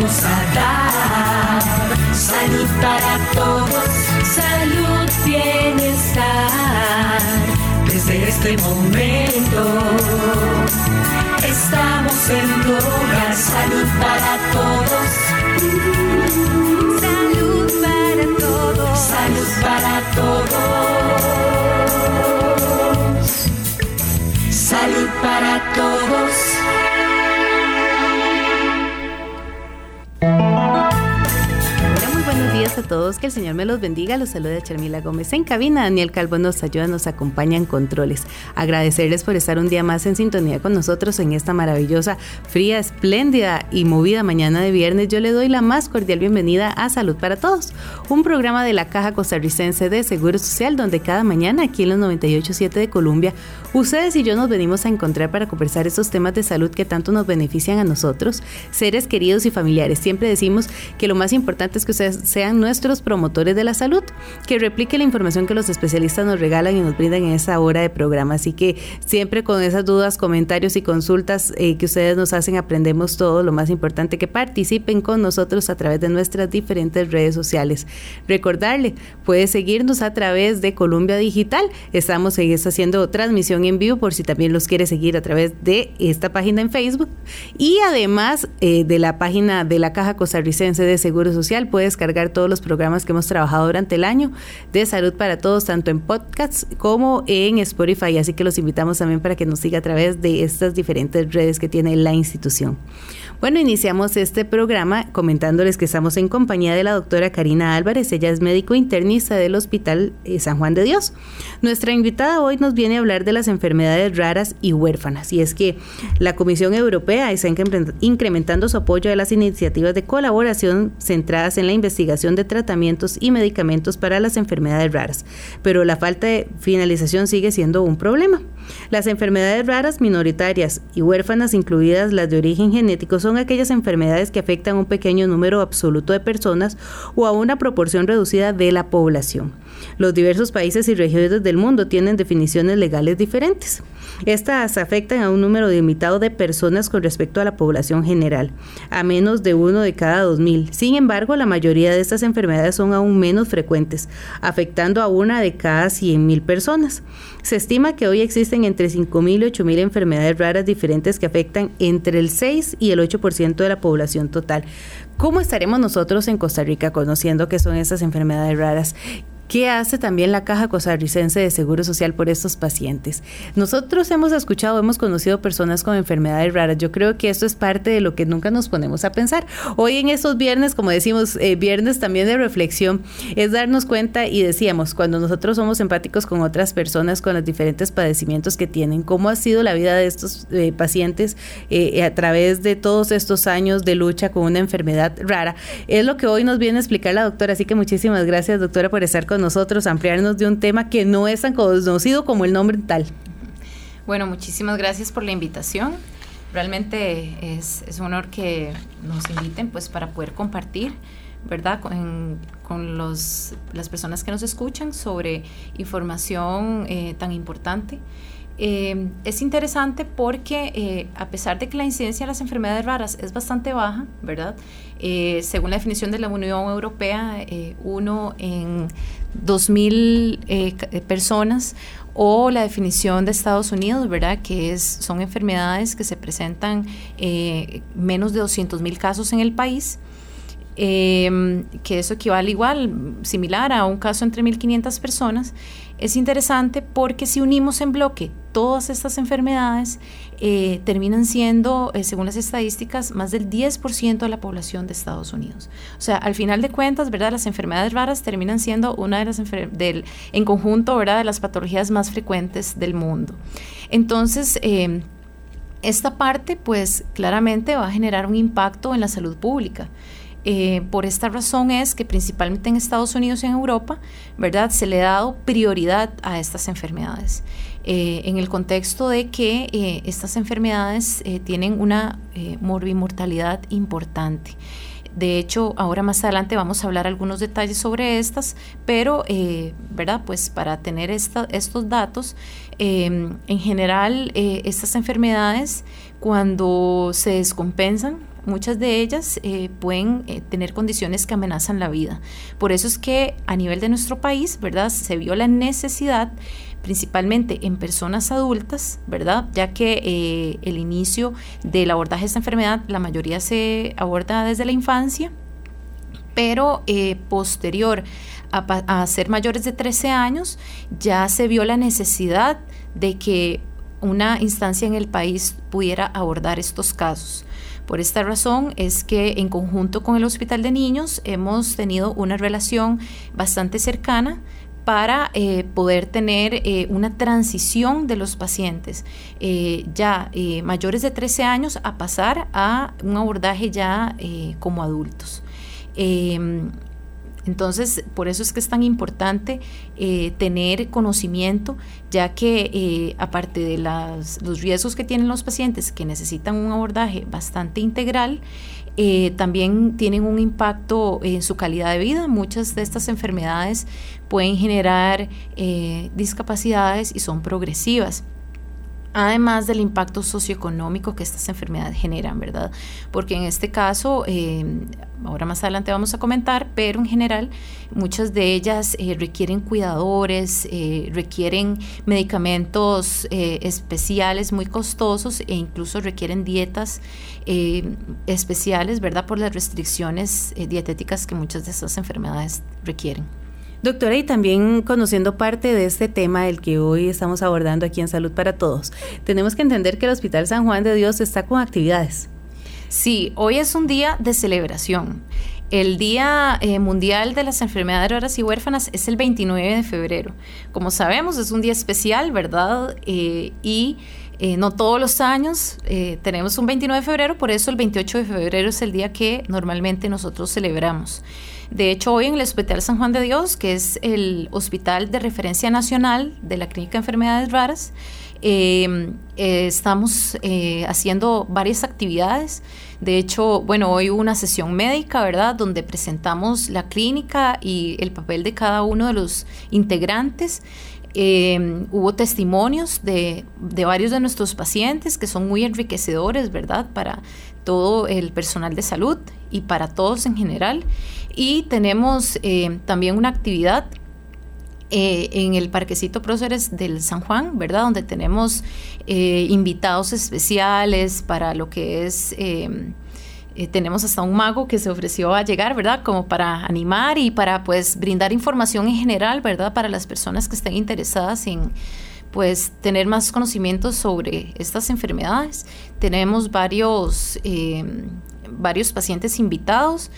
vamos a. Salud para todos, salud, bienestar. Desde este momento estamos en tu hogar. Salud para todos. Salud para todos. Salud para todos. Salud para todos. A todos, que el Señor me los bendiga. Los saluda Charmila Gómez en cabina. Daniel Calvo nos ayuda, nos acompaña en controles. Agradecerles por estar un día más en sintonía con nosotros en esta maravillosa, fría, espléndida y movida mañana de viernes. Yo le doy la más cordial bienvenida a Salud para Todos, un programa de la Caja Costarricense de Seguro Social, donde cada mañana aquí en los 98.7 de Colombia, ustedes y yo nos venimos a encontrar para conversar esos temas de salud que tanto nos benefician a nosotros, seres queridos y familiares. Siempre decimos que lo más importante es que ustedes sean nuestros promotores de la salud, que replique la información que los especialistas nos regalan y nos brindan en esa hora de programa. Así que siempre con esas dudas, comentarios y consultas eh, que ustedes nos hacen, aprendemos todo. Lo más importante que participen con nosotros a través de nuestras diferentes redes sociales. Recordarle, puede seguirnos a través de Columbia Digital. Estamos haciendo transmisión en vivo por si también los quiere seguir a través de esta página en Facebook. Y además eh, de la página de la Caja Costarricense de Seguro Social, puede descargar todo los programas que hemos trabajado durante el año de salud para todos, tanto en podcasts como en Spotify. Así que los invitamos también para que nos siga a través de estas diferentes redes que tiene la institución. Bueno, iniciamos este programa comentándoles que estamos en compañía de la doctora Karina Álvarez. Ella es médico internista del Hospital eh, San Juan de Dios. Nuestra invitada hoy nos viene a hablar de las enfermedades raras y huérfanas. Y es que la Comisión Europea está incrementando su apoyo a las iniciativas de colaboración centradas en la investigación de tratamientos y medicamentos para las enfermedades raras. Pero la falta de finalización sigue siendo un problema. Las enfermedades raras minoritarias y huérfanas, incluidas las de origen genético, son aquellas enfermedades que afectan a un pequeño número absoluto de personas o a una proporción reducida de la población. Los diversos países y regiones del mundo tienen definiciones legales diferentes. Estas afectan a un número limitado de personas con respecto a la población general, a menos de uno de cada 2.000. Sin embargo, la mayoría de estas enfermedades son aún menos frecuentes, afectando a una de cada 100.000 personas. Se estima que hoy existen entre 5.000 y 8.000 enfermedades raras diferentes que afectan entre el 6 y el 8% de la población total. ¿Cómo estaremos nosotros en Costa Rica conociendo qué son esas enfermedades raras? ¿Qué hace también la Caja Costarricense de Seguro Social por estos pacientes? Nosotros hemos escuchado, hemos conocido personas con enfermedades raras. Yo creo que esto es parte de lo que nunca nos ponemos a pensar. Hoy en estos viernes, como decimos, eh, viernes también de reflexión, es darnos cuenta y decíamos, cuando nosotros somos empáticos con otras personas, con los diferentes padecimientos que tienen, cómo ha sido la vida de estos eh, pacientes eh, a través de todos estos años de lucha con una enfermedad rara. Es lo que hoy nos viene a explicar la doctora. Así que muchísimas gracias, doctora, por estar con nosotros, ampliarnos de un tema que no es tan conocido como el nombre tal. Bueno, muchísimas gracias por la invitación. Realmente es, es un honor que nos inviten pues para poder compartir, ¿verdad? Con, con los, las personas que nos escuchan sobre información eh, tan importante. Eh, es interesante porque eh, a pesar de que la incidencia de las enfermedades raras es bastante baja, ¿verdad? según la definición de la Unión Europea, uno en 2.000 eh, personas o la definición de Estados Unidos, ¿verdad? Que es, son enfermedades que se presentan eh, menos de 200.000 casos en el país. Em, que eso equivale igual, similar a un caso entre 1.500 personas, es interesante porque si unimos en bloque todas estas enfermedades, eh, terminan siendo, eh, según las estadísticas, más del 10% de la población de Estados Unidos. O sea, al final de cuentas, ¿verdad? Las enfermedades raras terminan siendo una de las del, en conjunto, ¿verdad? De las patologías más frecuentes del mundo. Entonces, eh, esta parte, pues, claramente va a generar un impacto en la salud pública. Eh, por esta razón es que principalmente en Estados Unidos y en Europa, ¿verdad? Se le ha dado prioridad a estas enfermedades. Eh, en el contexto de que eh, estas enfermedades tienen una morbimortalidad importante. De hecho, ahora más adelante vamos a hablar algunos detalles sobre estas, pero, ¿verdad? Pues para tener estos datos, en general, estas enfermedades, cuando se descompensan, muchas de ellas eh, pueden eh, tener condiciones que amenazan la vida. Por eso es que a nivel de nuestro país, ¿verdad? Se vio la necesidad principalmente en personas adultas, ¿verdad? Ya que eh, el inicio del abordaje de esta enfermedad, la mayoría se aborda desde la infancia, pero posterior a, a, ser mayores de 13 años, ya se vio la necesidad de que una instancia en el país pudiera abordar estos casos. Por esta razón es que en conjunto con el Hospital de Niños hemos tenido una relación bastante cercana para eh, poder tener eh, una transición de los pacientes eh, ya mayores de 13 años a pasar a un abordaje ya como adultos. Entonces, por eso es que es tan importante eh, tener conocimiento, ya que eh, aparte de los riesgos que tienen los pacientes que necesitan un abordaje bastante integral, eh, también tienen un impacto en su calidad de vida. Muchas de estas enfermedades pueden generar discapacidades y son progresivas además del impacto socioeconómico que estas enfermedades generan, ¿verdad? Porque en este caso, eh, ahora más adelante vamos a comentar, pero en general muchas de ellas eh, requieren cuidadores, eh, requieren medicamentos especiales muy costosos e incluso requieren dietas especiales, ¿verdad? Por las restricciones dietéticas que muchas de estas enfermedades requieren. Doctora, y también conociendo parte de este tema del que hoy estamos abordando aquí en Salud para Todos, tenemos que entender que el Hospital San Juan de Dios está con actividades. Sí, hoy es un día de celebración. El Día eh, Mundial de las Enfermedades Raras y Huérfanas es el 29 de febrero. Como sabemos, es un día especial, ¿verdad? Eh, y eh, no todos los años tenemos un 29 de febrero, por eso el 28 de febrero es el día que normalmente nosotros celebramos. De hecho, hoy en el Hospital San Juan de Dios, que es el hospital de referencia nacional de la Clínica de Enfermedades Raras, em, eh, estamos eh, haciendo varias actividades. De hecho, bueno, hoy hubo una sesión médica, ¿verdad? Donde presentamos la clínica y el papel de cada uno de los integrantes. Em, hubo testimonios de, de, varios de nuestros pacientes que son muy enriquecedores, ¿verdad? Para todo el personal de salud y para todos en general. Y tenemos eh, también una actividad eh, en el Parquecito Próceres del San Juan, ¿verdad? Donde tenemos eh, invitados especiales para lo que es... tenemos hasta un mago que se ofreció a llegar, ¿verdad? Como para animar y para pues brindar información en general, ¿verdad? Para las personas que estén interesadas en pues tener más conocimientos sobre estas enfermedades. Tenemos varios, varios pacientes invitados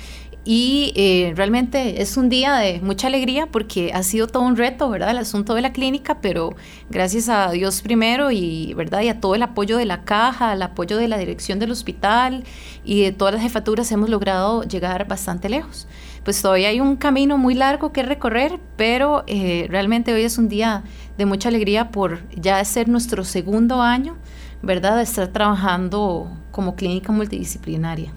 y eh, realmente es un día de mucha alegría porque ha sido todo un reto, ¿verdad? El asunto de la clínica, pero gracias a Dios primero y, ¿verdad? Y a todo el apoyo de la caja, el apoyo de la dirección del hospital y de todas las jefaturas hemos logrado llegar bastante lejos. Pues todavía hay un camino muy largo que recorrer, pero eh, realmente hoy es un día de mucha alegría por ya ser nuestro segundo año, ¿verdad? De estar trabajando como clínica multidisciplinaria.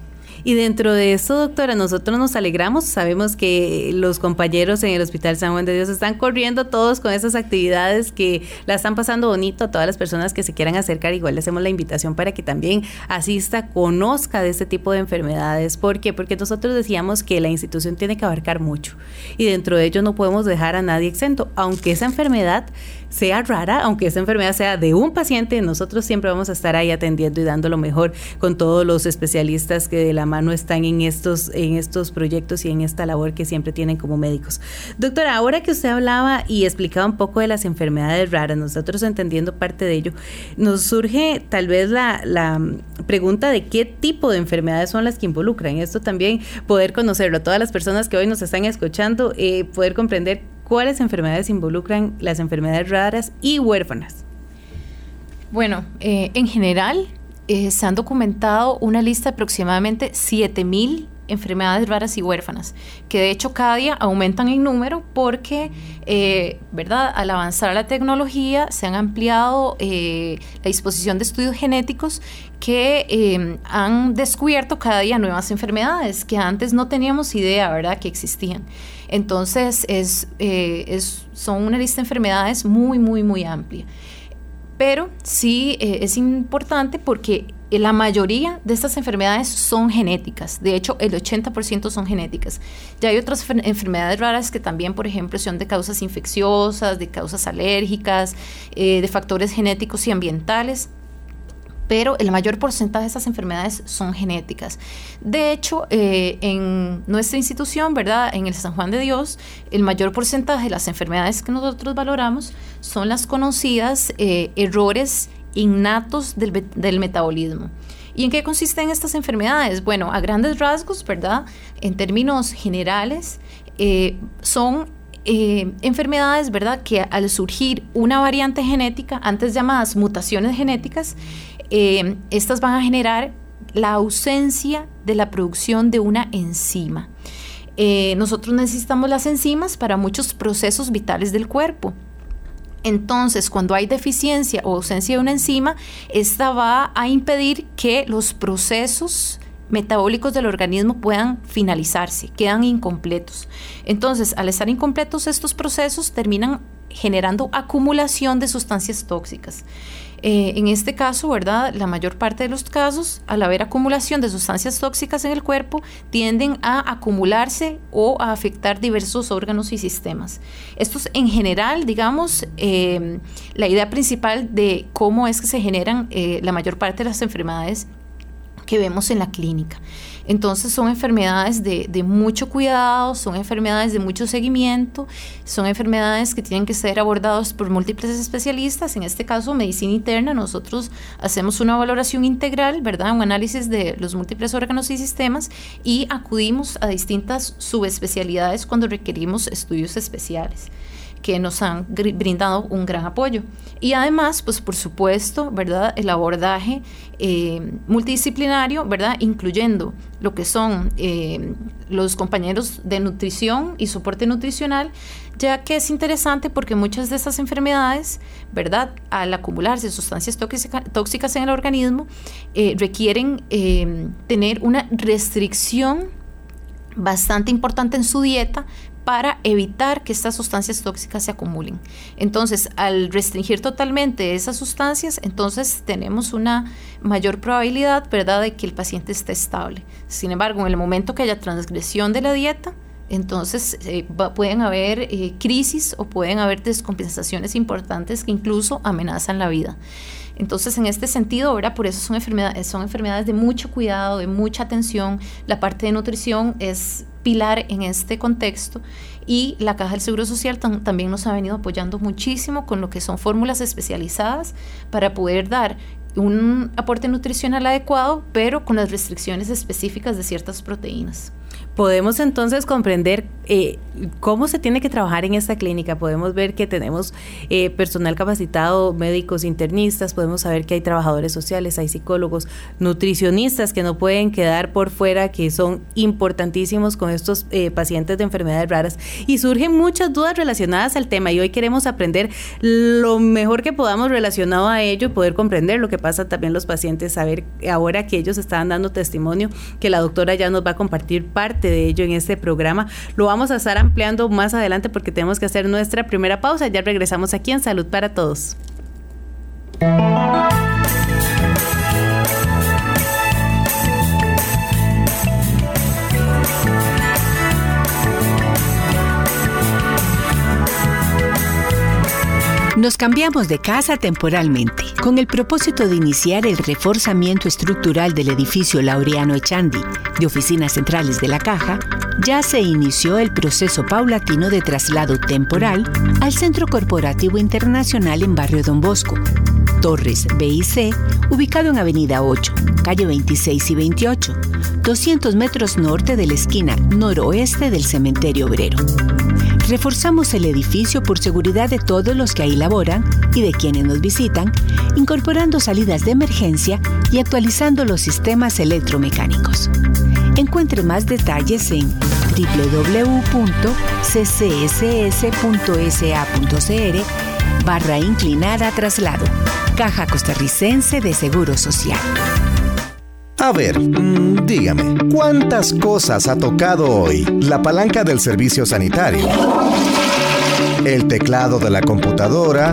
Y dentro de eso, doctora, nosotros nos alegramos. Sabemos que los compañeros en el Hospital San Juan de Dios están corriendo todos con esas actividades que la están pasando bonito a todas las personas que se quieran acercar. Igual le hacemos la invitación para que también asista, conozca de este tipo de enfermedades. ¿Por qué? Porque nosotros decíamos que la institución tiene que abarcar mucho y dentro de ello no podemos dejar a nadie exento, aunque esa enfermedad sea rara, aunque esa enfermedad sea de un paciente, nosotros siempre vamos a estar ahí atendiendo y dando lo mejor con todos los especialistas que de la mano están en estos, en estos proyectos y en esta labor que siempre tienen como médicos. Doctora, ahora que usted hablaba y explicaba un poco de las enfermedades raras, nosotros entendiendo parte de ello, nos surge tal vez la, la pregunta de qué tipo de enfermedades son las que involucran. Esto también poder conocerlo. Todas las personas que hoy nos están escuchando, eh, poder comprender cuáles enfermedades involucran las enfermedades raras y huérfanas. Bueno, eh, en general eh, se han documentado una lista de aproximadamente 7000 enfermedades raras y huérfanas, que de hecho cada día aumentan en número porque, eh, ¿verdad? Al avanzar la tecnología se han ampliado la disposición de estudios genéticos que han descubierto cada día nuevas enfermedades que antes no teníamos idea, ¿verdad?, que existían. Entonces, eh, es, son una lista de enfermedades muy, muy, muy amplia. Pero sí eh, es importante porque la mayoría de estas enfermedades son genéticas, de hecho el 80% son genéticas. Ya hay otras enfermedades raras que también, por ejemplo, son de causas infecciosas, de causas alérgicas, eh, de factores genéticos y ambientales pero el mayor porcentaje de esas enfermedades son genéticas. De hecho, eh, en nuestra institución, ¿verdad? En el San Juan de Dios, el mayor porcentaje de las enfermedades que nosotros valoramos son las conocidas eh, errores innatos del, metabolismo. ¿Y en qué consisten estas enfermedades? Bueno, a grandes rasgos, ¿verdad? En términos generales, eh, son enfermedades, ¿verdad? Que al surgir una variante genética, antes llamadas mutaciones genéticas, eh, estas van a generar la ausencia de la producción de una enzima. Eh, nosotros necesitamos las enzimas para muchos procesos vitales del cuerpo. Entonces, cuando hay deficiencia o ausencia de una enzima, esta va a impedir que los procesos metabólicos del organismo puedan finalizarse, quedan incompletos. Entonces, al estar incompletos estos procesos, terminan generando acumulación de sustancias tóxicas. Eh, en este caso, ¿verdad? La mayor parte de los casos, al haber acumulación de sustancias tóxicas en el cuerpo, tienden a acumularse o a afectar diversos órganos y sistemas. Esto es en general, digamos, eh, la idea principal de cómo es que se generan eh, la mayor parte de las enfermedades que vemos en la clínica. Entonces son enfermedades de, mucho cuidado, son enfermedades de mucho seguimiento, son enfermedades que tienen que ser abordadas por múltiples especialistas. En este caso, medicina interna, nosotros hacemos una valoración integral, ¿verdad? Un análisis de los múltiples órganos y sistemas y acudimos a distintas subespecialidades cuando requerimos estudios especiales que nos han brindado un gran apoyo. Y además, pues por supuesto, ¿verdad? El abordaje eh, multidisciplinario, ¿verdad? Incluyendo lo que son eh, los compañeros de nutrición y soporte nutricional, ya que es interesante porque muchas de esas enfermedades, ¿verdad? Al acumularse sustancias tóxicas en el organismo, eh, requieren tener una restricción bastante importante en su dieta para evitar que estas sustancias tóxicas se acumulen. Entonces, al restringir totalmente esas sustancias, entonces tenemos una mayor probabilidad, ¿verdad?, de que el paciente esté estable. Sin embargo, en el momento que haya transgresión de la dieta, entonces eh, pueden haber eh, crisis o pueden haber descompensaciones importantes que incluso amenazan la vida. Entonces, en este sentido, ¿verdad? Por eso son enfermedades, son enfermedades de mucho cuidado, de mucha atención. La parte de nutrición es pilar en este contexto y la Caja del Seguro Social también nos ha venido apoyando muchísimo con lo que son fórmulas especializadas para poder dar un aporte nutricional adecuado, pero con las restricciones específicas de ciertas proteínas. Podemos entonces comprender eh, cómo se tiene que trabajar en esta clínica. Podemos ver que tenemos eh, personal capacitado, médicos internistas, podemos saber que hay trabajadores sociales, hay psicólogos, nutricionistas que no pueden quedar por fuera, que son importantísimos con estos eh, pacientes de enfermedades raras. Y surgen muchas dudas relacionadas al tema y hoy queremos aprender lo mejor que podamos relacionado a ello y poder comprender lo que pasa también los pacientes, saber ahora que ellos estaban dando testimonio, que la doctora ya nos va a compartir parte de ello en este programa. Lo vamos a estar ampliando más adelante porque tenemos que hacer nuestra primera pausa. Ya regresamos aquí en Salud para Todos. Nos cambiamos de casa temporalmente, con el propósito de iniciar el reforzamiento estructural del edificio Laureano Echandi, de oficinas centrales de la Caja, ya se inició el proceso paulatino de traslado temporal al Centro Corporativo Internacional en Barrio Don Bosco, Torres BIC, ubicado en Avenida 8, calle 26 y 28, 200 metros norte de la esquina noroeste del Cementerio Obrero. Reforzamos el edificio por seguridad de todos los que ahí laboran y de quienes nos visitan, incorporando salidas de emergencia y actualizando los sistemas electromecánicos. Encuentre más detalles en www.ccss.sa.cr barra inclinada traslado. Caja Costarricense de Seguro Social. A ver, dígame, ¿cuántas cosas ha tocado hoy? La palanca del servicio sanitario, el teclado de la computadora,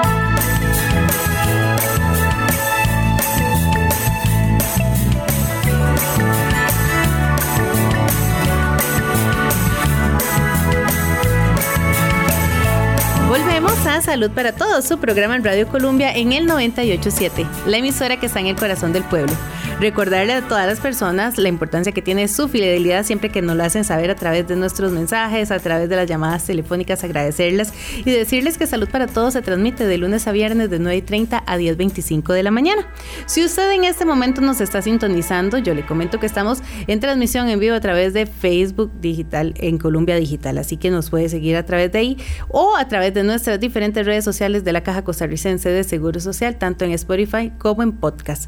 Salud para Todos, su programa en Radio Colombia en el 987, la emisora que está en el corazón del pueblo. Recordarle a todas las personas la importancia que tiene su fidelidad siempre que nos lo hacen saber a través de nuestros mensajes, a través de las llamadas telefónicas, agradecerlas y decirles que Salud para Todos se transmite de lunes a viernes de 9.30 a 10.25 de la mañana. Si usted en este momento nos está sintonizando, yo le comento que estamos en transmisión en vivo a través de Facebook Digital en Colombia Digital, así que nos puede seguir a través de ahí o a través de nuestras diferentes redes sociales de la Caja Costarricense de Seguro Social, tanto en Spotify como en podcast.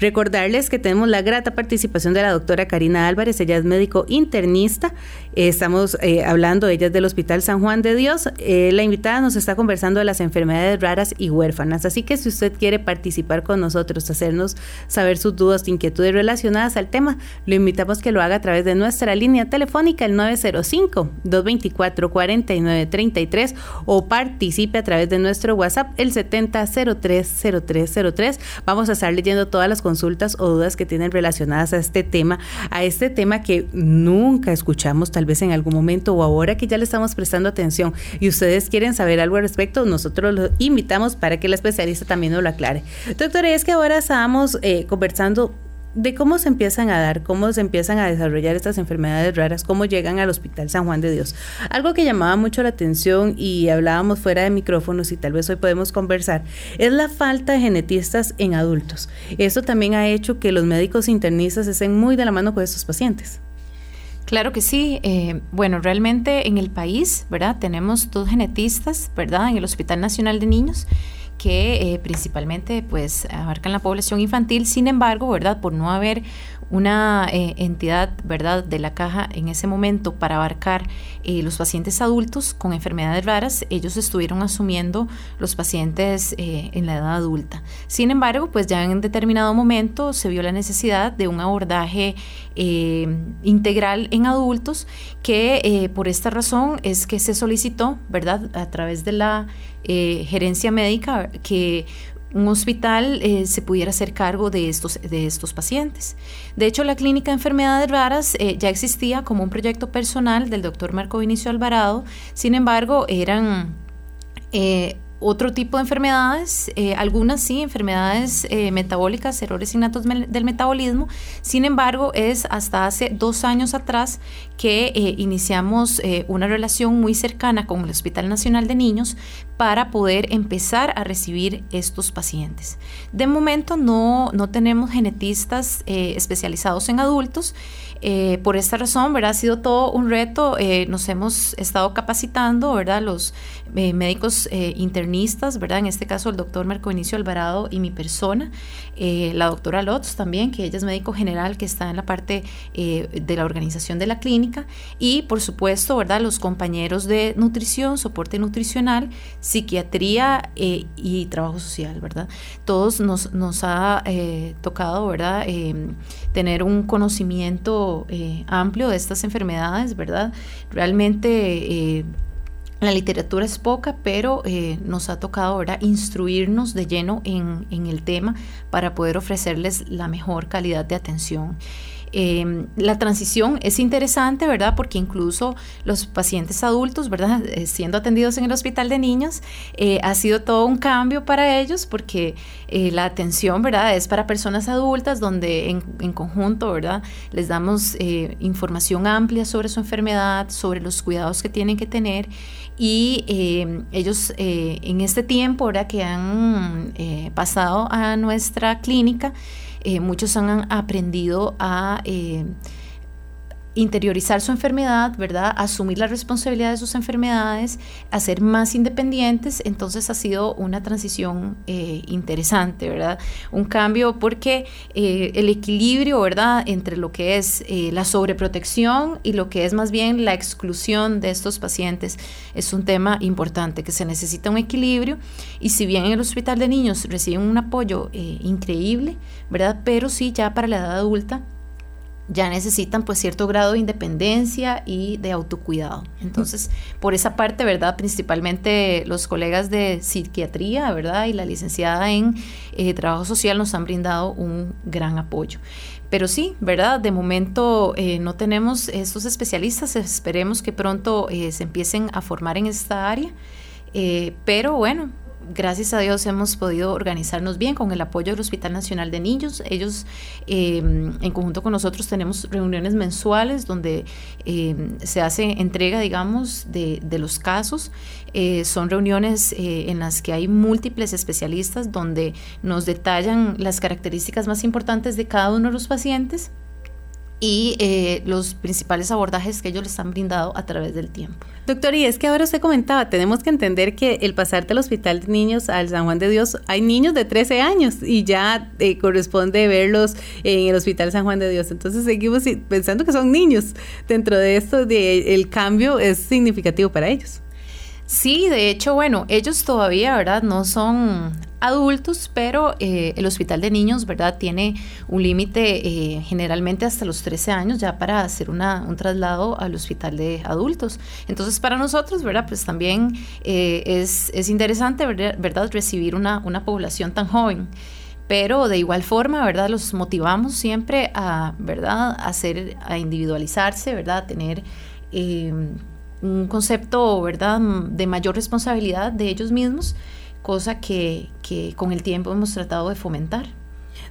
Recordarles que tenemos la grata participación de la doctora Karina Álvarez, ella es médico internista, estamos eh, hablando, ella es del Hospital San Juan de Dios, eh, la invitada nos está conversando de las enfermedades raras y huérfanas, así que si usted quiere participar con nosotros, hacernos saber sus dudas, inquietudes relacionadas al tema, lo invitamos que lo haga a través de nuestra línea telefónica el 905-224-4933 o participe a través de nuestro WhatsApp el 70030303. Vamos a estar leyendo todas las consultas o dudas que tienen relacionadas a este tema, a este tema que nunca escuchamos tal vez en algún momento o ahora que ya le estamos prestando atención y ustedes quieren saber algo al respecto, nosotros los invitamos para que la especialista también nos lo aclare. Doctora, es que ahora estábamos eh, conversando de cómo se empiezan a dar, cómo se empiezan a desarrollar estas enfermedades raras, cómo llegan al Hospital San Juan de Dios. Algo que llamaba mucho la atención y hablábamos fuera de micrófonos y tal vez hoy podemos conversar, es la falta de genetistas en adultos. Esto también ha hecho que los médicos internistas estén muy de la mano con estos pacientes. Claro que sí. Eh, bueno, realmente en el país, ¿verdad? Tenemos dos genetistas, ¿verdad? En el Hospital Nacional de Niños que eh, principalmente pues abarcan la población infantil, sin embargo, ¿verdad? Por no haber una eh, entidad, ¿verdad?, de la caja en ese momento para abarcar eh, los pacientes adultos con enfermedades raras, ellos estuvieron asumiendo los pacientes en la edad adulta. Sin embargo, pues ya en determinado momento se vio la necesidad de un abordaje integral en adultos que por esta razón es que se solicitó, ¿verdad?, a través de la eh, gerencia médica que un hospital eh, se pudiera hacer cargo de estos, de estos pacientes. De hecho, la Clínica de Enfermedades Raras eh, ya existía como un proyecto personal del doctor Marco Vinicio Alvarado, sin embargo, eran otro tipo de enfermedades, eh, algunas sí, enfermedades eh, metabólicas, errores innatos del metabolismo. Sin embargo, es hasta hace dos años atrás que eh, iniciamos una relación muy cercana con el Hospital Nacional de Niños para poder empezar a recibir estos pacientes. De momento no, no tenemos genetistas especializados en adultos. Eh, por esta razón, ¿verdad? Ha sido todo un reto. Eh, nos hemos estado capacitando, ¿verdad? Los eh, médicos internistas, ¿verdad? En este caso el doctor Marco Inicio Alvarado y mi persona, la doctora Lotz también, que ella es médico general que está en la parte de la organización de la clínica y por supuesto, ¿verdad? Los compañeros de nutrición, soporte nutricional, psiquiatría y trabajo social, ¿verdad? Todos nos, nos ha tocado, ¿verdad? tener un conocimiento eh, amplio de estas enfermedades, ¿verdad? Realmente eh, la literatura es poca, pero eh, nos ha tocado ahora instruirnos de lleno en, en el tema para poder ofrecerles la mejor calidad de atención. Em, la transición es interesante, ¿verdad? Porque incluso los pacientes adultos, ¿verdad? Eh, siendo atendidos en el hospital de niños, eh, ha sido todo un cambio para ellos porque eh, la atención, ¿verdad? Es para personas adultas donde en, en conjunto, ¿verdad? Les damos información amplia sobre su enfermedad, sobre los cuidados que tienen que tener y em, ellos en este tiempo, ¿verdad? Que han pasado a nuestra clínica, eh, muchos han aprendido a, eh, interiorizar su enfermedad, ¿verdad? Asumir la responsabilidad de sus enfermedades, a ser más independientes. Entonces ha sido una transición eh, interesante, ¿verdad? Un cambio porque eh, el equilibrio, ¿verdad? Entre lo que es eh, la sobreprotección y lo que es más bien la exclusión de estos pacientes es un tema importante, que se necesita un equilibrio. Y si bien en el hospital de niños reciben un apoyo increíble, ¿verdad? Pero sí ya para la edad adulta ya necesitan pues cierto grado de independencia y de autocuidado. Entonces, por esa parte, ¿verdad? Principalmente los colegas de psiquiatría, ¿verdad? Y la licenciada en eh, trabajo social nos han brindado un gran apoyo. Pero sí, ¿verdad? De momento eh, no tenemos estos especialistas, esperemos que pronto eh, se empiecen a formar en esta área. pero bueno, gracias a Dios hemos podido organizarnos bien con el apoyo del Hospital Nacional de Niños. Ellos, em, en conjunto con nosotros, tenemos reuniones mensuales donde em, se hace entrega, digamos, de, los casos. Eh, son reuniones eh, en las que hay múltiples especialistas donde nos detallan las características más importantes de cada uno de los pacientes y eh, los principales abordajes que ellos les han brindado a través del tiempo. Doctor, y es que ahora usted comentaba, tenemos que entender que el pasar del Hospital de Niños al San Juan de Dios, hay niños de 13 años y ya eh, corresponde verlos en el Hospital San Juan de Dios. Entonces seguimos pensando que son niños. Dentro de esto, de, el cambio es significativo para ellos. Sí, de hecho, bueno, ellos todavía, ¿verdad? No son adultos, pero eh, el hospital de niños, ¿verdad? Tiene un límite eh, generalmente hasta los 13 años ya para hacer una, un traslado al hospital de adultos. Entonces, para nosotros, ¿verdad? Pues también eh, es, es, interesante, ¿verdad? Recibir una, una población tan joven pero de igual forma, ¿verdad? Los motivamos siempre a, ¿verdad? A hacer, a individualizarse, ¿verdad? A tener un concepto, ¿verdad?, de mayor responsabilidad de ellos mismos, cosa que, que con el tiempo hemos tratado de fomentar.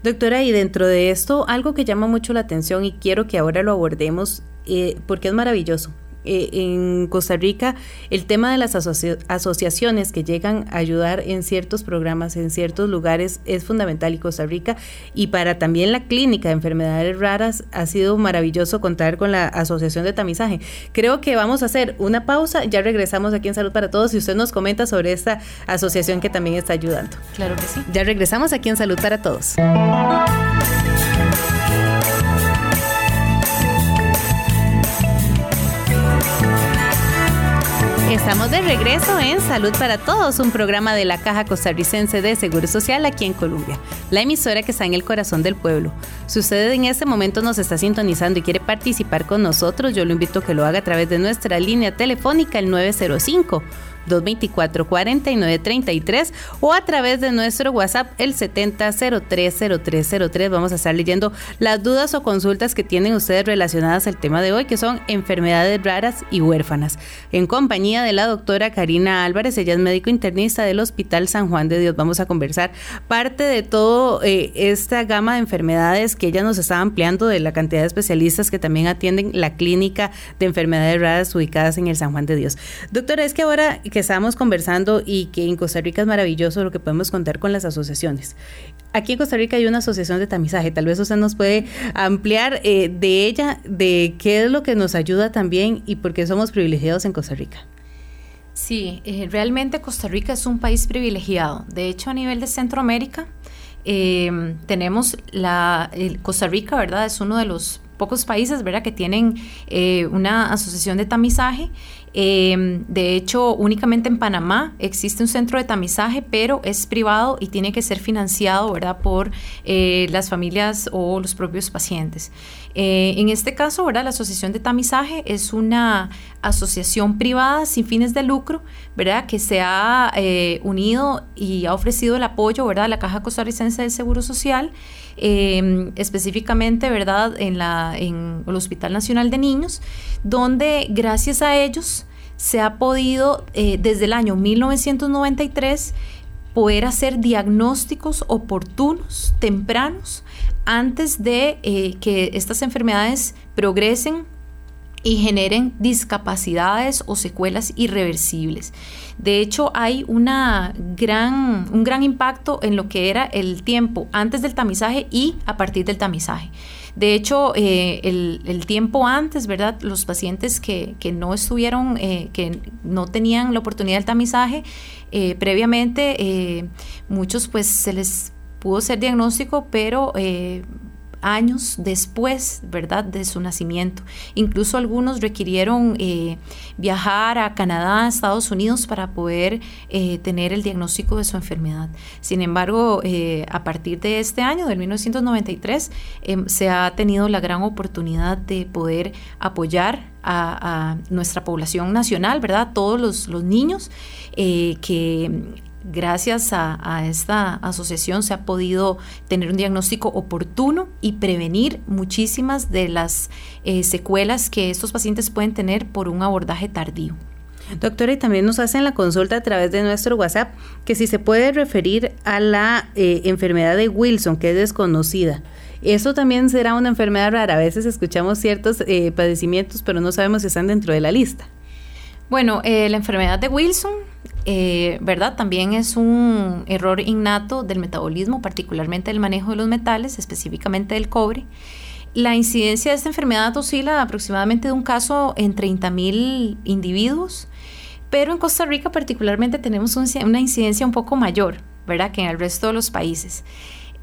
Doctora, y dentro de esto, algo que llama mucho la atención y quiero que ahora lo abordemos, eh, porque es maravilloso, eh, en Costa Rica el tema de las asociaciones que llegan a ayudar en ciertos programas, en ciertos lugares, es fundamental y Costa Rica. Y para también la clínica de enfermedades raras ha sido maravilloso contar con la Asociación de Tamizaje. Creo que vamos a hacer una pausa, ya regresamos aquí en Salud para Todos y usted nos comenta sobre esta asociación que también está ayudando. Claro que sí. Ya regresamos aquí en Salud para Todos. Estamos de regreso en Salud para Todos, un programa de la Caja Costarricense de Seguro Social aquí en Colombia, la emisora que está en el corazón del pueblo. Si usted en este momento nos está sintonizando y quiere participar con nosotros, yo lo invito a que lo haga a través de nuestra línea telefónica el 905 224-4933 o a través de nuestro WhatsApp el 70030303. Vamos a estar leyendo las dudas o consultas que tienen ustedes relacionadas al tema de hoy, que son enfermedades raras y huérfanas. En compañía de la doctora Karina Álvarez, ella es médico internista del Hospital San Juan de Dios. Vamos a conversar parte de todo eh, esta gama de enfermedades que ella nos está ampliando de la cantidad de especialistas que también atienden la clínica de enfermedades raras ubicadas en el San Juan de Dios. Doctora, es que ahora que estábamos conversando y que en Costa Rica es maravilloso lo que podemos contar con las asociaciones. Aquí en Costa Rica hay una asociación de tamizaje, tal vez usted nos puede ampliar eh, de ella, de qué es lo que nos ayuda también y por qué somos privilegiados en Costa Rica. Sí, eh, realmente Costa Rica es un país privilegiado. De hecho, a nivel de Centroamérica, eh, tenemos la Costa Rica, ¿verdad? Es uno de los pocos países, ¿verdad?, que tienen una asociación de tamizaje Em, de hecho, únicamente en Panamá existe un centro de tamizaje, pero es privado y tiene que ser financiado ¿verdad? por eh, las familias o los propios pacientes. Eh, en este caso, ¿verdad? la Asociación de Tamizaje es una asociación privada sin fines de lucro, ¿verdad? que se ha eh, unido y ha ofrecido el apoyo ¿verdad? a la Caja Costarricense del Seguro Social. específicamente, ¿verdad?, en, la, en el Hospital Nacional de Niños, donde gracias a ellos se ha podido eh, desde el año 1993 poder hacer diagnósticos oportunos, tempranos, antes de eh, que estas enfermedades progresen y generen discapacidades o secuelas irreversibles. De hecho, hay una gran, un gran impacto en lo que era el tiempo antes del tamizaje y a partir del tamizaje. De hecho, eh, el, tiempo antes, ¿verdad? Los pacientes que, no estuvieron, eh, que no tenían la oportunidad del tamizaje, eh, previamente muchos pues se les pudo ser diagnóstico, pero años después, ¿verdad?, de su nacimiento. Incluso algunos requirieron eh, viajar a Canadá, Estados Unidos para poder eh, tener el diagnóstico de su enfermedad. Sin embargo, eh, a partir de este año, del 1993, em, se ha tenido la gran oportunidad de poder apoyar a, nuestra población nacional, ¿verdad? Todos los niños que gracias a, esta asociación se ha podido tener un diagnóstico oportuno y prevenir muchísimas de las eh, secuelas que estos pacientes pueden tener por un abordaje tardío. Doctora, y también nos hacen la consulta a través de nuestro WhatsApp que si se puede referir a la eh, enfermedad de Wilson, que es desconocida. Eso también será una enfermedad rara. A veces escuchamos ciertos eh, padecimientos, pero no sabemos si están dentro de la lista. Bueno, la enfermedad de Wilson eh, ¿verdad? También es un error innato del metabolismo, particularmente del manejo de los metales, específicamente del cobre. La incidencia de esta enfermedad oscila aproximadamente de un caso en 30.000 individuos, pero en Costa Rica particularmente tenemos una incidencia un poco mayor, ¿verdad?, que en el resto de los países.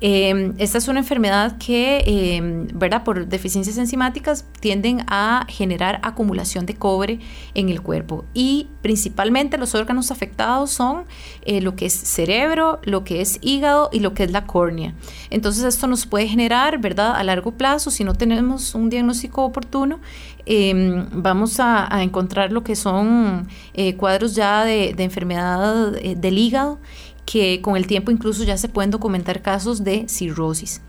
Em, esta es una enfermedad que, em, ¿verdad? Por deficiencias enzimáticas tienden a generar acumulación de cobre en el cuerpo y principalmente los órganos afectados son eh, lo que es cerebro, lo que es hígado y lo que es la córnea. Entonces esto nos puede generar, ¿verdad? A largo plazo, si no tenemos un diagnóstico oportuno, em, vamos a, encontrar lo que son eh, cuadros ya de, enfermedad eh, del hígado que con el tiempo incluso ya se pueden documentar casos de cirrosis.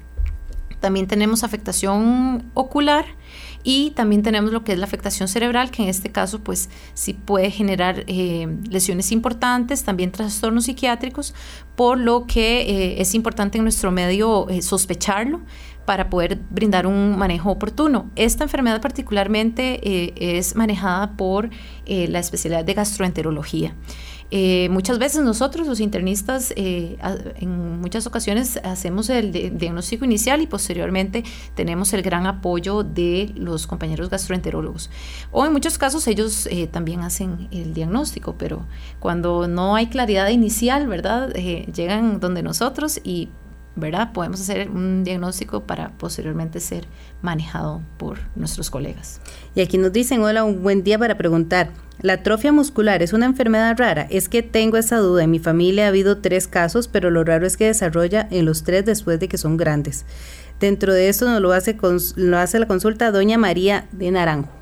También tenemos afectación ocular y también tenemos lo que es la afectación cerebral, que en este caso pues sí puede generar eh, lesiones importantes, también trastornos psiquiátricos, por lo que eh, es importante en nuestro medio eh, sospecharlo para poder brindar un manejo oportuno. Esta enfermedad particularmente es manejada por la especialidad de gastroenterología. Eh, muchas veces nosotros, los internistas, eh, en muchas ocasiones hacemos el diagnóstico inicial y posteriormente tenemos el gran apoyo de los compañeros gastroenterólogos. O en muchos casos ellos eh, también hacen el diagnóstico, pero cuando no hay claridad inicial, ¿verdad? llegan donde nosotros y ¿verdad? Podemos hacer un diagnóstico para posteriormente ser manejado por nuestros colegas. Y aquí nos dicen, hola, un buen día para preguntar. La atrofia muscular es una enfermedad rara. Es que tengo esa duda. En mi familia ha habido tres casos, pero lo raro es que desarrolla en los tres después de que son grandes. Dentro de esto nos lo hace, lo hace la consulta doña María de Naranjo.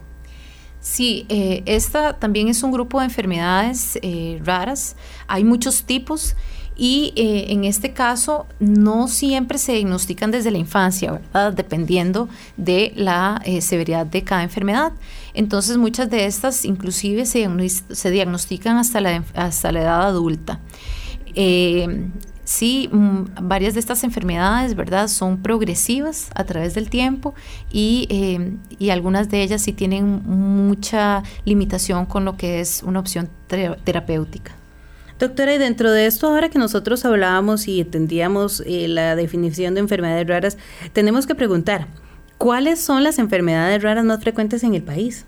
Sí, eh, esta también es un grupo de enfermedades eh, raras. Hay muchos tipos y eh, en este caso no siempre se diagnostican desde la infancia, ¿verdad? Dependiendo de la eh, severidad de cada enfermedad. Entonces muchas de estas inclusive se, se diagnostican hasta la, hasta la edad adulta. Eh, sí, mm, varias de estas enfermedades, ¿verdad? Son progresivas a través del tiempo y, y, algunas de ellas sí tienen mucha limitación con lo que es una opción terapéutica. Doctora, y dentro de esto, ahora que nosotros hablábamos y entendíamos eh, la definición de enfermedades raras, tenemos que preguntar, ¿cuáles son las enfermedades raras más frecuentes en el país?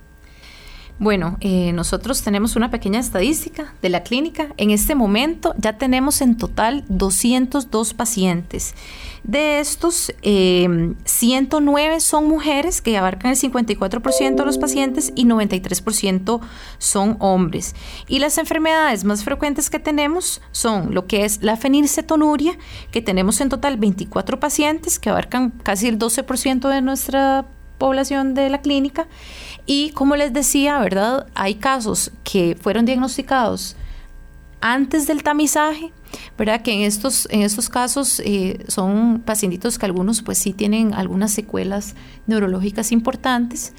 Bueno, eh, nosotros tenemos una pequeña estadística de la clínica. En este momento ya tenemos en total 202 pacientes. De estos, 109 em, son mujeres que abarcan el 54% de los pacientes y 93% son hombres. Y las enfermedades más frecuentes que tenemos son lo que es la fenilcetonuria, que tenemos en total 24 pacientes que abarcan casi el 12% de nuestra población de la clínica. Y como les decía, ¿verdad? Hay casos que fueron diagnosticados antes del tamizaje, ¿verdad? Que en estos, en estos casos eh, son pacientitos que algunos pues sí tienen algunas secuelas neurológicas importantes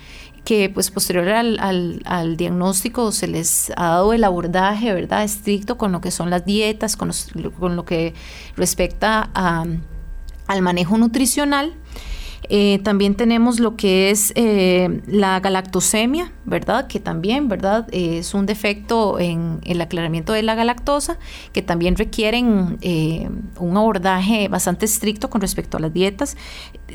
que pues posterior al, al, diagnóstico se les ha dado el abordaje, ¿verdad? Estricto con lo que son las dietas, con, con lo que respecta a, al manejo nutricional Eh, también tenemos lo que es eh, la galactosemia, ¿verdad? Que también, ¿verdad? es un defecto en el aclaramiento de la galactosa, que también requieren un abordaje bastante estricto con respecto a las dietas.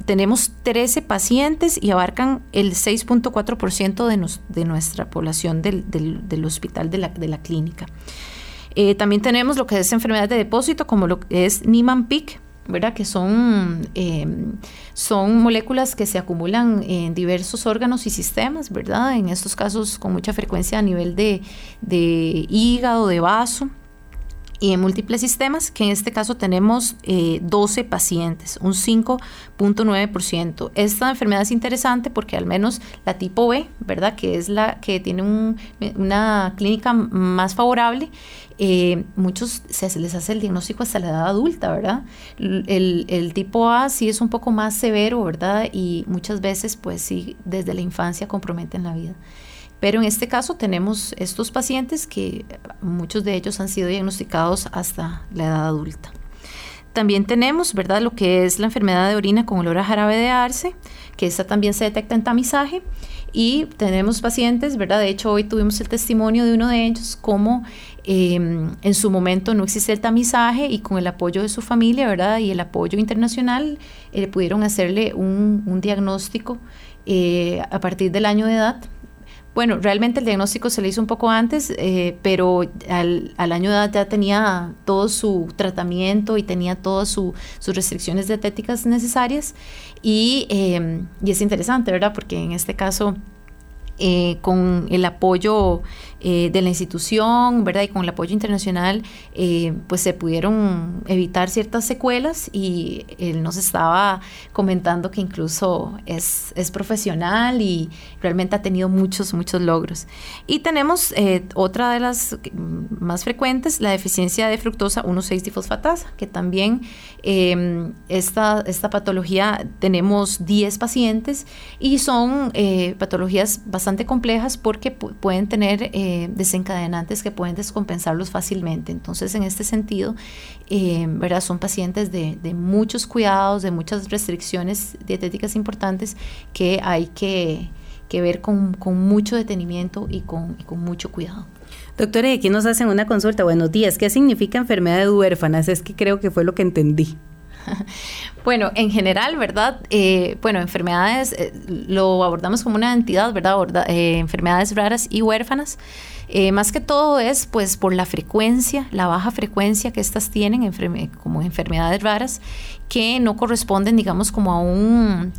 Tenemos 13 pacientes y abarcan el 6.4% de, de nuestra población del, hospital de la, de la clínica. también tenemos lo que es enfermedad de depósito, como lo que es Niemann-Pick, ¿verdad? Que son, em, son moléculas que se acumulan en diversos órganos y sistemas, ¿verdad? En estos casos con mucha frecuencia a nivel de, de hígado, de vaso y en múltiples sistemas, que en este caso tenemos 12 eh, pacientes, un 5.9%. Esta enfermedad es interesante porque al menos la tipo B, ¿verdad? Que es la que tiene una clínica más favorable, eh, muchos se les hace el diagnóstico hasta la edad adulta, ¿verdad? El, el, tipo A sí es un poco más severo, ¿verdad? Y muchas veces, pues sí, desde la infancia comprometen la vida. Pero en este caso tenemos estos pacientes que muchos de ellos han sido diagnosticados hasta la edad adulta. También tenemos, ¿verdad?, lo que es la enfermedad de orina con olor a jarabe de arce, que esta también se detecta en tamizaje. Y tenemos pacientes, ¿verdad? De hecho, hoy tuvimos el testimonio de uno de ellos, como em, en su momento no existe el tamizaje y con el apoyo de su familia, ¿verdad? Y el apoyo internacional, eh, pudieron hacerle un, diagnóstico eh, a partir del año de edad bueno, realmente el diagnóstico se le hizo un poco antes, eh, pero al, año de edad ya tenía todo su tratamiento y tenía todas sus restricciones dietéticas necesarias. Y, eh, y es interesante, ¿verdad? Porque en este caso eh, con el apoyo eh, de la institución, ¿verdad? Y con el apoyo internacional, eh, pues se pudieron evitar ciertas secuelas y él nos estaba comentando que incluso es, es profesional y realmente ha tenido muchos, muchos logros. Y tenemos otra de las más frecuentes, la deficiencia de fructosa 1,6-difosfatasa, que también esta, esta patología tenemos 10 pacientes y son patologías bastante complejas porque pueden tener eh, desencadenantes que pueden descompensarlos fácilmente. Entonces, en este sentido, eh, ¿verdad? son pacientes de, muchos cuidados, de muchas restricciones dietéticas importantes que hay que, ver con, mucho detenimiento y con, y mucho cuidado. Doctora, aquí nos hacen una consulta. Buenos días. ¿Qué significa enfermedad de huérfanas? Es que creo que fue lo que entendí. Bueno, en general, ¿verdad? Eh, bueno, enfermedades eh, lo abordamos como una entidad, ¿verdad? Eh, enfermedades raras y huérfanas. más que todo es pues por la frecuencia, la baja frecuencia que estas tienen como enfermedades raras que no corresponden, digamos, como a un,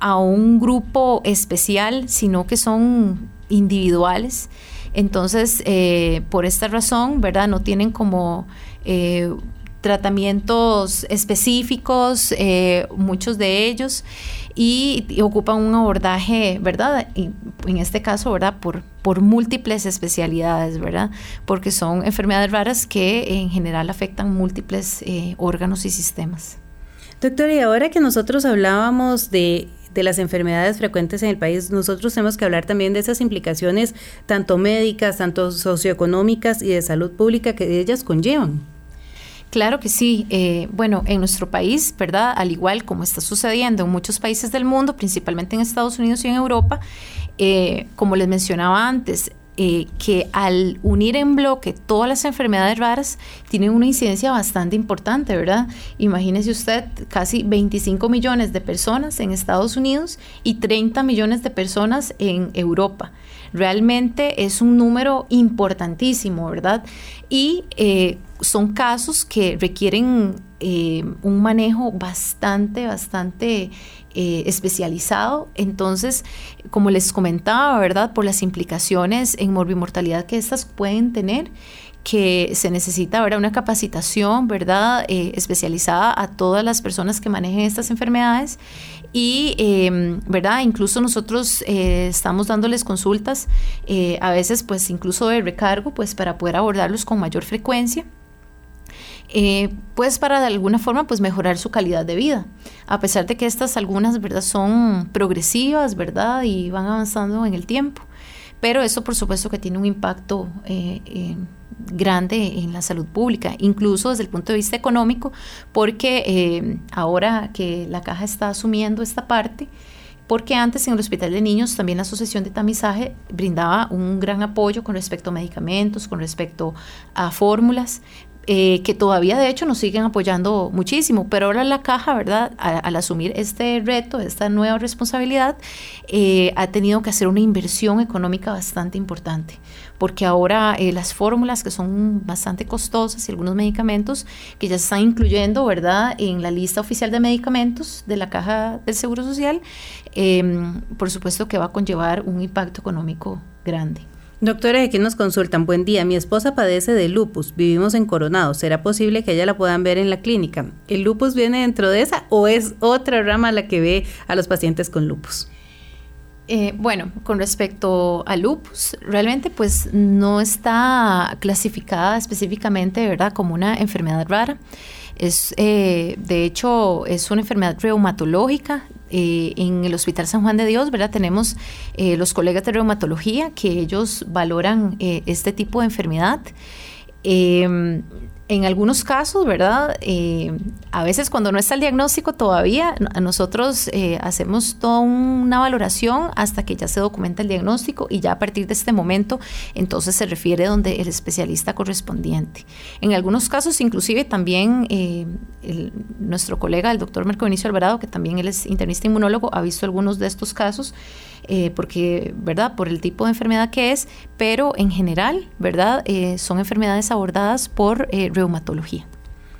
a un grupo especial, sino que son individuales. Entonces, por esta razón, ¿verdad? No tienen como tratamientos específicos, eh, muchos de ellos, y, ocupan un abordaje, ¿verdad? Y en este caso, ¿verdad? Por, por múltiples especialidades, ¿verdad? Porque son enfermedades raras que en general afectan múltiples eh, órganos y sistemas. Doctora, y ahora que nosotros hablábamos de de las enfermedades frecuentes en el país, nosotros tenemos que hablar también de esas implicaciones tanto médicas, tanto socioeconómicas y de salud pública que ellas conllevan. Claro que sí. Eh, bueno, en nuestro país, ¿verdad? Al igual como está sucediendo en muchos países del mundo, principalmente en Estados Unidos y en Europa, eh, como les mencionaba antes, eh, que al unir en bloque todas las enfermedades raras tienen una incidencia bastante importante, ¿verdad? Imagínese usted casi 25 millones de personas en Estados Unidos y 30 millones de personas en Europa. Realmente es un número importantísimo, ¿verdad? Y son casos que requieren eh, un manejo bastante, bastante eh, especializado. Entonces, como les comentaba, ¿verdad? Por las implicaciones en morbimortalidad que estas pueden tener, que se necesita ahora una capacitación, ¿verdad?, eh, especializada a todas las personas que manejen estas enfermedades y, em, ¿verdad?, incluso nosotros estamos dándoles consultas, a veces pues incluso de recargo, pues para poder abordarlos con mayor frecuencia eh, pues para de alguna forma pues mejorar su calidad de vida, a pesar de que estas algunas, ¿verdad?, son progresivas, ¿verdad?, y van avanzando en el tiempo. Pero eso por supuesto que tiene un impacto eh, grande en la salud pública, incluso desde el punto de vista económico, porque ahora que la caja está asumiendo esta parte, porque antes en el Hospital de Niños también la Asociación de Tamizaje brindaba un gran apoyo con respecto a medicamentos, con respecto a fórmulas, eh, que todavía de hecho nos siguen apoyando muchísimo, pero ahora la caja, ¿verdad? al asumir este reto, esta nueva responsabilidad, eh, ha tenido que hacer una inversión económica bastante importante, porque ahora eh, las fórmulas que son bastante costosas y algunos medicamentos que ya se están incluyendo, ¿verdad? En la lista oficial de medicamentos de la caja del Seguro Social, em, por supuesto que va a conllevar un impacto económico grande. Doctora, aquí nos consultan. Buen día, mi esposa padece de lupus. Vivimos en Coronado. ¿Será posible que ella la puedan ver en la clínica? ¿El lupus viene dentro de esa o es otra rama la que ve a los pacientes con lupus? Eh, bueno, con respecto al lupus, realmente pues no está clasificada específicamente, ¿verdad?, como una enfermedad rara. Es, eh, de hecho, es una enfermedad reumatológica. Eh, en el Hospital San Juan de Dios, ¿verdad? Tenemos eh, los colegas de reumatología que ellos valoran este tipo de enfermedad. En algunos casos, ¿verdad? Eh, a veces cuando no está el diagnóstico todavía, nosotros eh, hacemos toda una valoración hasta que ya se documenta el diagnóstico y ya a partir de este momento entonces se refiere donde el especialista correspondiente. En algunos casos inclusive también eh, nuestro colega, el doctor Marco Benicio Alvarado, que también él es internista inmunólogo, ha visto algunos de estos casos eh, porque, ¿verdad? Por el tipo de enfermedad que es, pero en general, ¿verdad? Eh, son enfermedades abordadas por eh, reumatología.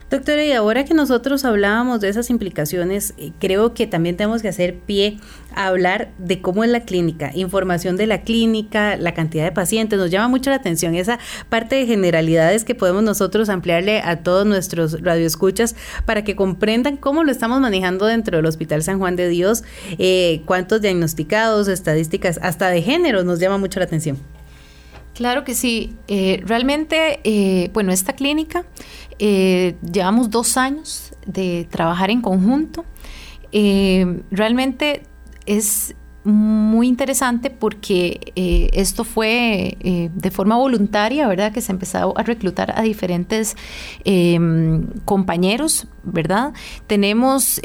Doctora, y ahora que nosotros hablábamos de esas implicaciones, eh, creo que también tenemos que hacer pie a hablar de cómo es la clínica, información de la clínica, la cantidad de pacientes. Nos llama mucho la atención esa parte de generalidades que podemos nosotros ampliarle a todos nuestros radioescuchas para que comprendan cómo lo estamos manejando dentro del Hospital San Juan de Dios, eh, cuántos diagnosticados, estadísticas, hasta de género, nos llama mucho la atención. Claro que sí. Eh, realmente, bueno, esta clínica eh, llevamos dos años de trabajar en conjunto. Eh, realmente es muy interesante porque eh, esto fue de forma voluntaria, ¿verdad? Que se empezó a reclutar a diferentes em, compañeros, ¿verdad? Tenemos,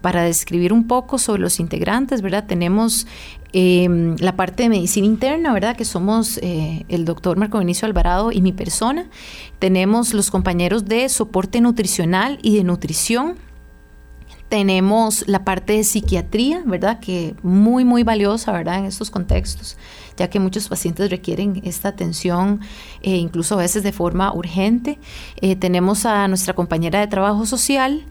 para describir un poco sobre los integrantes, ¿verdad? Tenemos Em, la parte de medicina interna, ¿verdad? Que somos eh, el doctor Marco Benicio Alvarado y mi persona. Tenemos los compañeros de soporte nutricional y de nutrición. Tenemos la parte de psiquiatría, ¿verdad? Que muy, muy valiosa, ¿verdad? En estos contextos, ya que muchos pacientes requieren esta atención, eh, incluso a veces de forma urgente. Eh, tenemos a nuestra compañera de trabajo social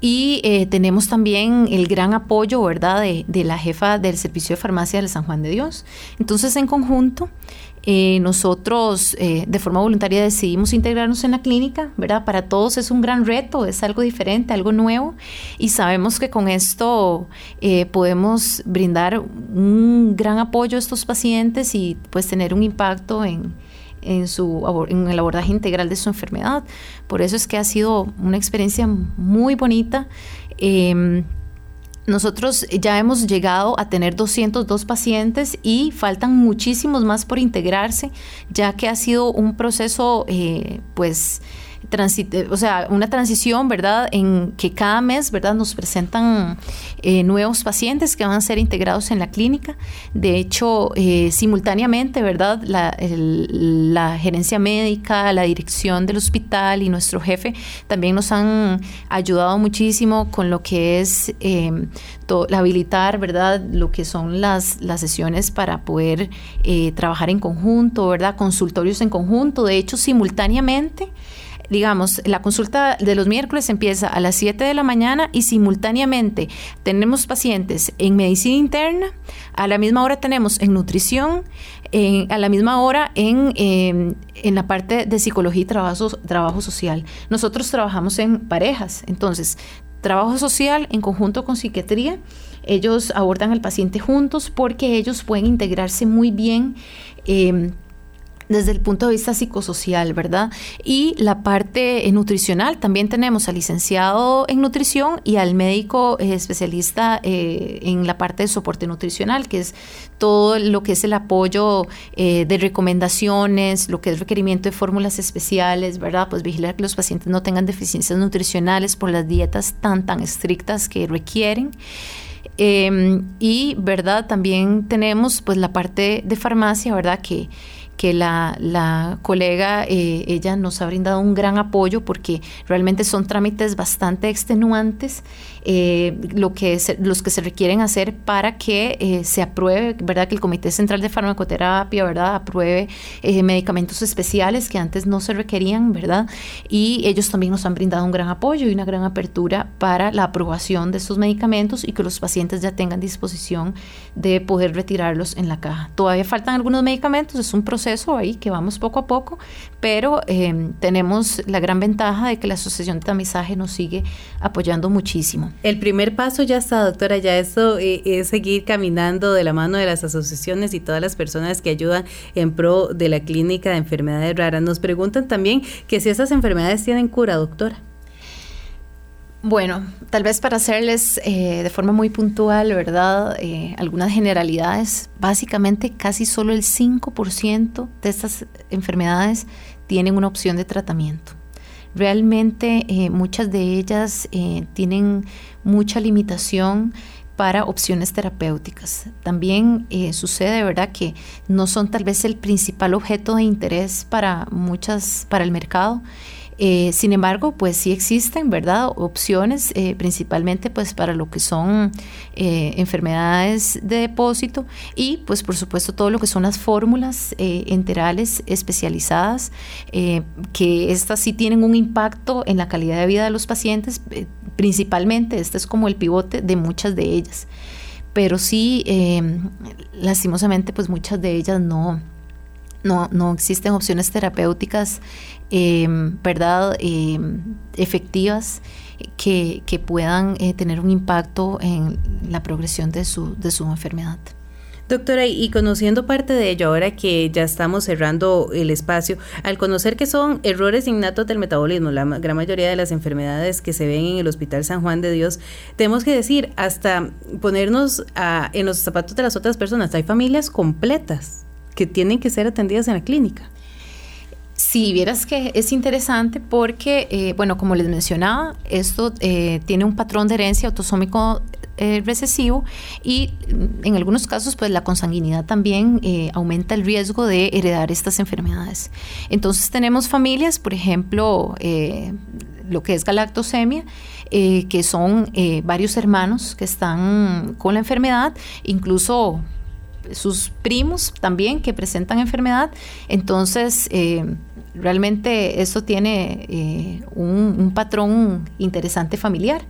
y eh, tenemos también el gran apoyo, ¿verdad?, de, de, la jefa del Servicio de Farmacia del San Juan de Dios. Entonces, en conjunto, eh, nosotros eh, de forma voluntaria decidimos integrarnos en la clínica, ¿verdad? Para todos es un gran reto, es algo diferente, algo nuevo y sabemos que con esto podemos brindar un gran apoyo a estos pacientes y pues tener un impacto en, en, su, en el abordaje integral de su enfermedad. Por eso es que ha sido una experiencia muy bonita. Em, nosotros ya hemos llegado a tener 202 pacientes y faltan muchísimos más por integrarse, ya que ha sido un proceso, eh, pues, o sea, una transición, ¿verdad? En que cada mes, ¿verdad? Nos presentan eh, nuevos pacientes que van a ser integrados en la clínica. De hecho, eh, simultáneamente, ¿verdad? La, la, gerencia médica, la dirección del hospital y nuestro jefe también nos han ayudado muchísimo con lo que es eh, habilitar, ¿verdad? Lo que son las, las sesiones para poder eh, trabajar en conjunto, ¿verdad? Consultorios en conjunto. De hecho, simultáneamente digamos, la consulta de los miércoles empieza a las 7 de la mañana y simultáneamente tenemos pacientes en medicina interna, a la misma hora tenemos en nutrición, a la misma hora en, em, en, la parte de psicología y trabajo, trabajo social. Nosotros trabajamos en parejas, entonces, trabajo social en conjunto con psiquiatría. Ellos abordan al paciente juntos porque ellos pueden integrarse muy bien. Eh, desde el punto de vista psicosocial, ¿verdad? Y la parte eh, nutricional, también tenemos al licenciado en nutrición y al médico eh, especialista eh, en la parte de soporte nutricional, que es todo lo que es el apoyo de recomendaciones, lo que es requerimiento de fórmulas especiales, ¿verdad? Pues vigilar que los pacientes no tengan deficiencias nutricionales por las dietas tan, tan estrictas que requieren. Em, y, ¿verdad? También tenemos pues la parte de farmacia, ¿verdad? Que que la, la colega, eh, ella nos ha brindado un gran apoyo porque realmente son trámites bastante extenuantes eh, lo que los que se requieren hacer para que eh, se apruebe, ¿verdad? Que el Comité Central de Farmacoterapia, ¿verdad? Apruebe medicamentos especiales que antes no se requerían, ¿verdad? Y ellos también nos han brindado un gran apoyo y una gran apertura para la aprobación de estos medicamentos y que los pacientes ya tengan disposición de poder retirarlos en la caja. Todavía faltan algunos medicamentos, es un proceso ahí que vamos poco a poco, pero eh, tenemos la gran ventaja de que la Asociación de Tamizaje nos sigue apoyando muchísimo. El primer paso ya está, doctora, ya eso eh, es seguir caminando de la mano de las asociaciones y todas las personas que ayudan en pro de la clínica de enfermedades raras. Nos preguntan también que si esas enfermedades tienen cura, doctora. Bueno, tal vez para hacerles eh, de forma muy puntual, ¿verdad? Eh, algunas generalidades. Básicamente casi solo el 5% de estas enfermedades tienen una opción de tratamiento. Realmente eh, muchas de ellas tienen mucha limitación para opciones terapéuticas. También sucede, ¿verdad?, que no son tal vez el principal objeto de interés para muchas, para el mercado. Eh, sin embargo, pues sí existen, ¿verdad? Opciones, eh, principalmente pues para lo que son eh, enfermedades de depósito y pues por supuesto todo lo que son las fórmulas enterales especializadas, que estas sí tienen un impacto en la calidad de vida de los pacientes, principalmente, este es como el pivote de muchas de ellas. Pero sí, lastimosamente, pues muchas de ellas no, no, no existen opciones terapéuticas Em, ¿verdad? Em, efectivas que, puedan eh, tener un impacto en la progresión de su, de su enfermedad. Doctora, y conociendo parte de ello, ahora que ya estamos cerrando el espacio, al conocer que son errores innatos del metabolismo, la gran mayoría de las enfermedades que se ven en el Hospital San Juan de Dios, tenemos que decir, hasta ponernos en los zapatos de las otras personas, hay familias completas que tienen que ser atendidas en la clínica. Sí, vieras que es interesante porque, eh, bueno, como les mencionaba, esto eh, tiene un patrón de herencia autosómico eh, recesivo y en algunos casos, pues la consanguinidad también aumenta el riesgo de heredar estas enfermedades. Entonces tenemos familias, por ejemplo, lo que es galactosemia, que son varios hermanos que están con la enfermedad, incluso sus primos también que presentan enfermedad. Entonces, realmente eso tiene eh, un, patrón interesante familiar.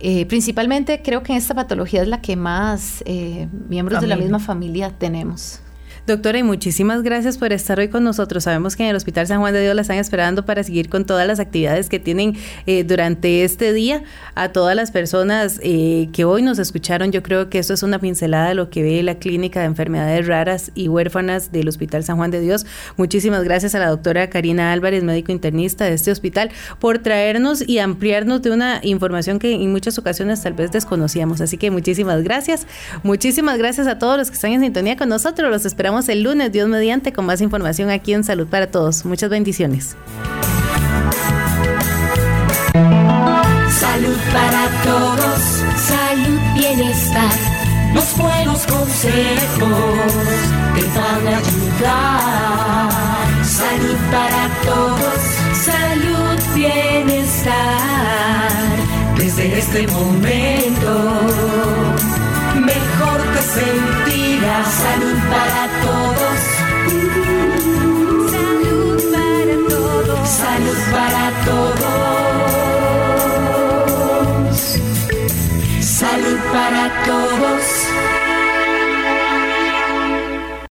Eh, principalmente creo que esta patología es la que más eh, miembros de la misma familia tenemos. Doctora, y muchísimas gracias por estar hoy con nosotros. Sabemos que en el Hospital San Juan de Dios la están esperando para seguir con todas las actividades que tienen eh, durante este día. A todas las personas eh, que hoy nos escucharon, yo creo que esto es una pincelada de lo que ve la Clínica de Enfermedades Raras y Huérfanas del Hospital San Juan de Dios. Muchísimas gracias a la doctora Karina Álvarez, médico internista de este hospital, por traernos y ampliarnos de una información que en muchas ocasiones tal vez desconocíamos. Así que muchísimas gracias. Muchísimas gracias a todos los que están en sintonía con nosotros. Los esperamos el lunes, Dios mediante, con más información aquí en Salud para Todos. Muchas bendiciones. Salud para todos, salud, bienestar. Los buenos consejos te van a ayudar. Salud para todos, salud, bienestar. Desde este momento, mejor te sentir salud para todos. Salud para todos. Salud para todos. Salud para todos.